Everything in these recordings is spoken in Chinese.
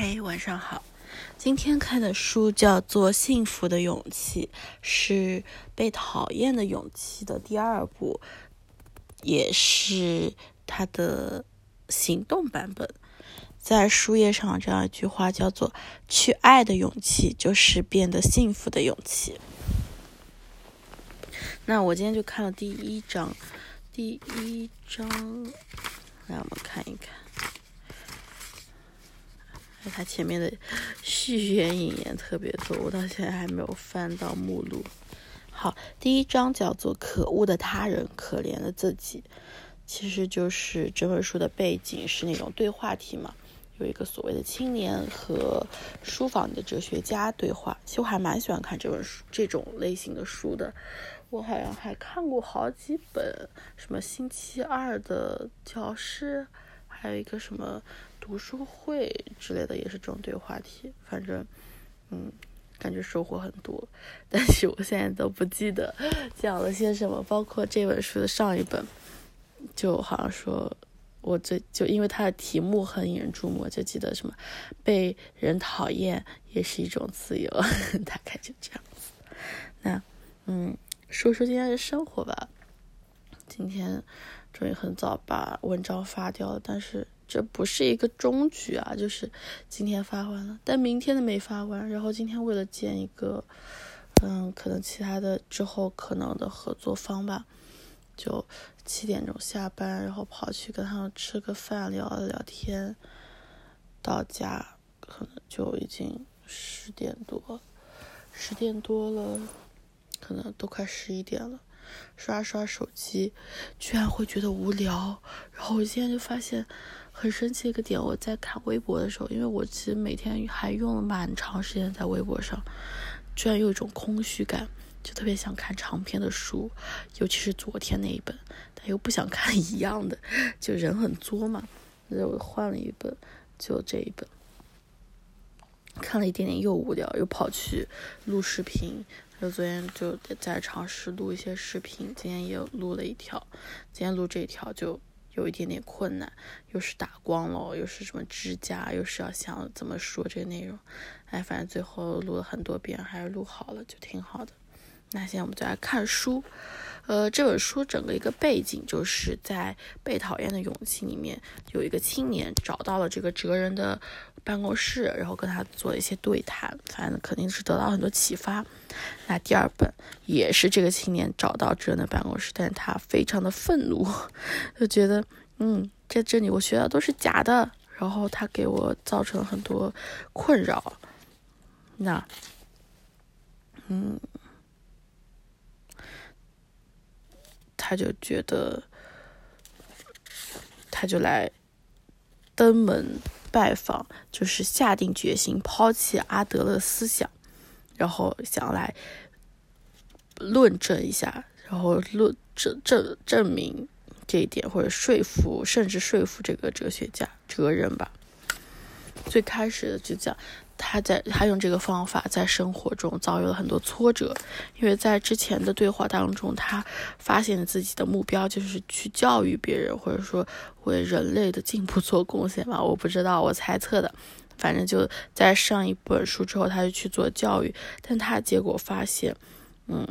嘿，晚上好。今天看的书叫做《幸福的勇气》，是《被讨厌的勇气》的第二部，也是他的行动版本。在书页上这样一句话叫做：“去爱的勇气，就是变得幸福的勇气。”那我今天就看了第一章，第一章，让我们看一看。它前面的序言引言特别多，我到现在还没有翻到目录。好，第一章叫做“可恶的他人，可怜的自己”，其实就是这本书的背景是那种对话题嘛，有一个所谓的青年和书房的哲学家对话。其实我还蛮喜欢看这本书这种类型的书的，我好像还看过好几本，什么星期二的教室，还有一个什么。读书会之类的也是这种对话题，反正，嗯，感觉收获很多，但是我现在都不记得讲了些什么。包括这本书的上一本，就好像说，我最就因为它的题目很引人注目，就记得什么被人讨厌也是一种自由，大概就这样子。那，嗯，说说今天的生活吧。今天终于很早把文章发掉了，但是。这不是一个终局啊，就是今天发完了，但明天的没发完。然后今天为了见一个，嗯，可能其他的之后可能的合作方吧，就七点钟下班，然后跑去跟他们吃个饭，聊了聊天。到家可能就已经十点多，十点多了，可能都快十一点了。刷刷手机，居然会觉得无聊。然后我现在就发现。很神奇一个点，我在看微博的时候，因为我其实每天还用了蛮长时间在微博上，居然有一种空虚感，就特别想看长篇的书，尤其是昨天那一本，但又不想看一样的，就人很作嘛，所以我换了一本，就这一本，看了一点点又无聊，又跑去录视频，就昨天就在尝试录一些视频，今天也录了一条，今天录这条就。有一点点困难，又是打光了，又是什么支架，又是要想怎么说这个内容，哎，反正最后录了很多遍，还是录好了，就挺好的。那现在我们就来看书。呃，这本书整个一个背景就是在被讨厌的勇气里面，有一个青年找到了这个哲人的办公室，然后跟他做一些对谈，反正肯定是得到很多启发。那第二本也是这个青年找到哲人的办公室，但他非常的愤怒，就觉得，嗯，在这里我学的都是假的，然后他给我造成了很多困扰。那，嗯。他就觉得，他就来登门拜访，就是下定决心抛弃阿德勒思想，然后想来论证一下，然后论证证证明这一点，或者说服，甚至说服这个哲学家哲人吧。最开始的就讲。他在他用这个方法在生活中遭遇了很多挫折，因为在之前的对话当中，他发现自己的目标就是去教育别人，或者说为人类的进步做贡献嘛。我不知道，我猜测的。反正就在上一本书之后，他就去做教育，但他结果发现，嗯，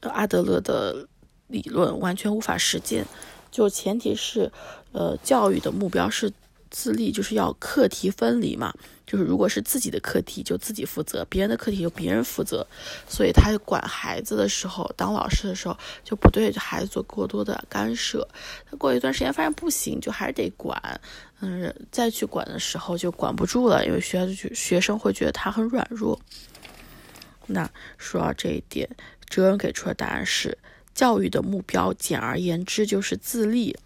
阿德勒的理论完全无法实践，就前提是，呃，教育的目标是。自立就是要课题分离嘛，就是如果是自己的课题就自己负责，别人的课题由别人负责。所以他管孩子的时候，当老师的时候就不对孩子做过多的干涉。他过一段时间发现不行，就还是得管。嗯，再去管的时候就管不住了，因为学校学生会觉得他很软弱。那说到这一点，哲人给出的答案是：教育的目标，简而言之就是自立。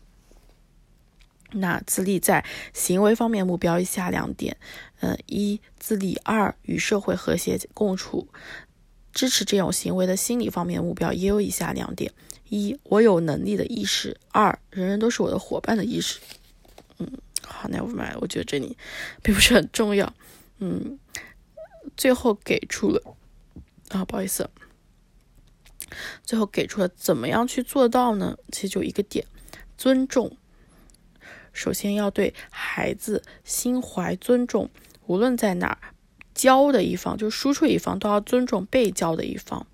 那自立在行为方面目标以下两点，嗯，一自立，二与社会和谐共处。支持这种行为的心理方面目标也有以下两点：一我有能力的意识；二人人都是我的伙伴的意识。嗯，好，那我们我觉得这里 并不是很重要。嗯，最后给出了啊，不好意思，最后给出了怎么样去做到呢？其实就一个点，尊重。首先要对孩子心怀尊重，无论在哪儿，教的一方就输出一方都要尊重被教的一方。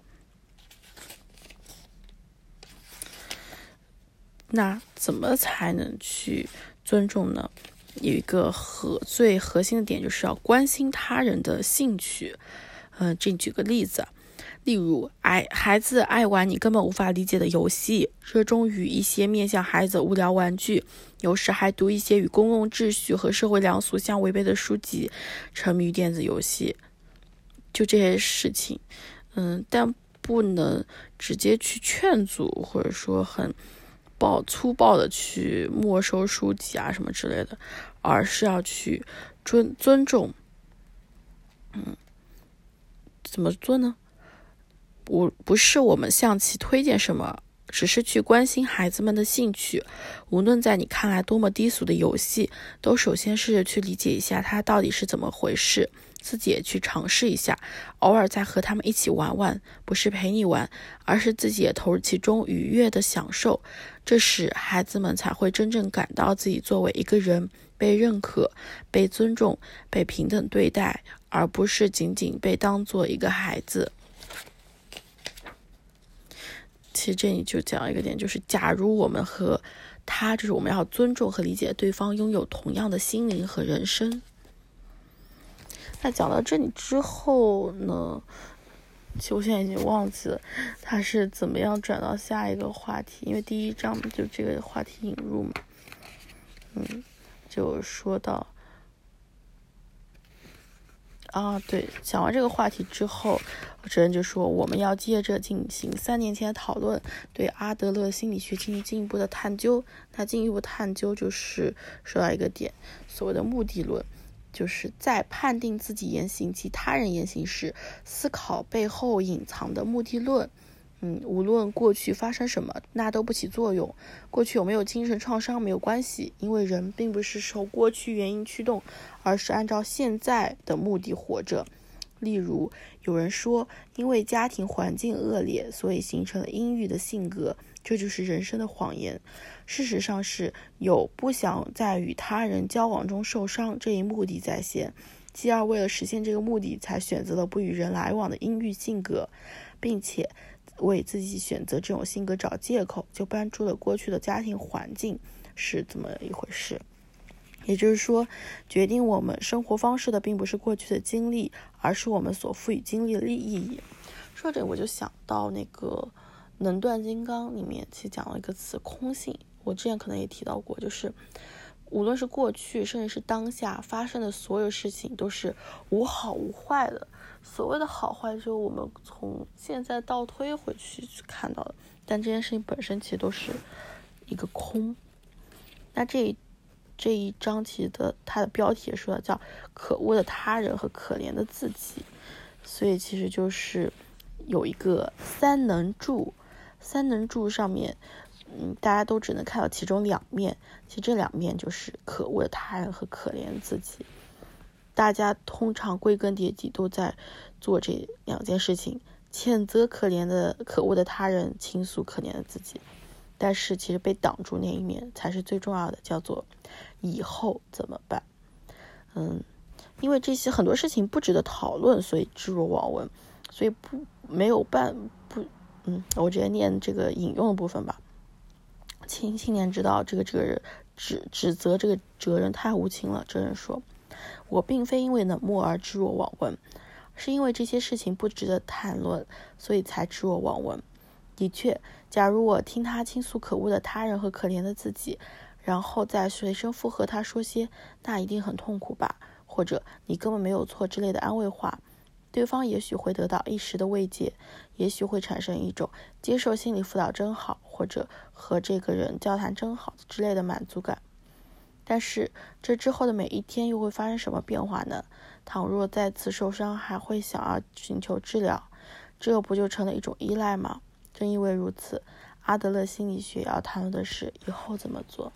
那怎么才能去尊重呢？有一个核最核心的点，就是要关心他人的兴趣。嗯，这举个例子，例如爱孩子爱玩你根本无法理解的游戏，热衷于一些面向孩子无聊玩具，有时还读一些与公共秩序和社会良俗相违背的书籍，沉迷于电子游戏，就这些事情。嗯，但不能直接去劝阻，或者说很。暴粗暴的去没收书籍啊什么之类的，而是要去尊尊重，嗯，怎么做呢？不不是我们向其推荐什么，只是去关心孩子们的兴趣。无论在你看来多么低俗的游戏，都首先试着去理解一下它到底是怎么回事。自己也去尝试一下，偶尔再和他们一起玩玩，不是陪你玩，而是自己也投入其中，愉悦的享受。这时，孩子们才会真正感到自己作为一个人被认可、被尊重、被平等对待，而不是仅仅被当做一个孩子。其实这里就讲一个点，就是假如我们和他，就是我们要尊重和理解对方，拥有同样的心灵和人生。那讲到这里之后呢，其实我现在已经忘记了他是怎么样转到下一个话题，因为第一章就这个话题引入嘛，嗯，就说到啊，对，讲完这个话题之后，主任就说我们要接着进行三年前的讨论，对阿德勒心理学进行进一步的探究。那进一步探究就是说到一个点，所谓的目的论。就是在判定自己言行及他人言行时，思考背后隐藏的目的论。嗯，无论过去发生什么，那都不起作用。过去有没有精神创伤没有关系，因为人并不是受过去原因驱动，而是按照现在的目的活着。例如，有人说，因为家庭环境恶劣，所以形成了阴郁的性格，这就是人生的谎言。事实上是有不想在与他人交往中受伤这一目的在先，继而为了实现这个目的，才选择了不与人来往的阴郁性格，并且为自己选择这种性格找借口，就搬出了过去的家庭环境是怎么一回事。也就是说，决定我们生活方式的并不是过去的经历，而是我们所赋予经历的意义。说这我就想到那个《能断金刚》里面其实讲了一个词“空性”。我之前可能也提到过，就是无论是过去，甚至是当下发生的所有事情，都是无好无坏的。所谓的好坏，就是我们从现在倒推回去去看到的。但这件事情本身其实都是一个空。那这这一章其实的它的标题也说了，叫“可恶的他人和可怜的自己”。所以其实就是有一个三能柱，三能柱上面。嗯，大家都只能看到其中两面，其实这两面就是可恶的他人和可怜自己。大家通常归根结底都在做这两件事情：谴责可怜的、可恶的他人，倾诉可怜的自己。但是其实被挡住那一面才是最重要的，叫做以后怎么办？嗯，因为这些很多事情不值得讨论，所以置若罔闻，所以不没有办不嗯，我直接念这个引用的部分吧。青青年知道这个这个人指指责这个哲人太无情了。这人说：“我并非因为冷漠而置若罔闻，是因为这些事情不值得谈论，所以才置若罔闻。的确，假如我听他倾诉可恶的他人和可怜的自己，然后再随声附和他说些‘那一定很痛苦吧’或者‘你根本没有错’之类的安慰话。”对方也许会得到一时的慰藉，也许会产生一种接受心理辅导真好，或者和这个人交谈真好之类的满足感。但是这之后的每一天又会发生什么变化呢？倘若再次受伤，还会想要寻求治疗，这不就成了一种依赖吗？正因为如此，阿德勒心理学要谈论的是以后怎么做。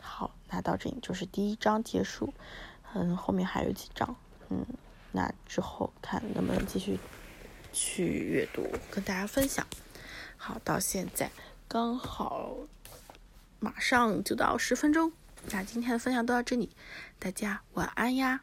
好，那到这里就是第一章结束。嗯，后面还有几章，嗯，那之后看能不能继续去阅读，跟大家分享。好，到现在刚好马上就到十分钟。那今天的分享到这里，大家晚安呀。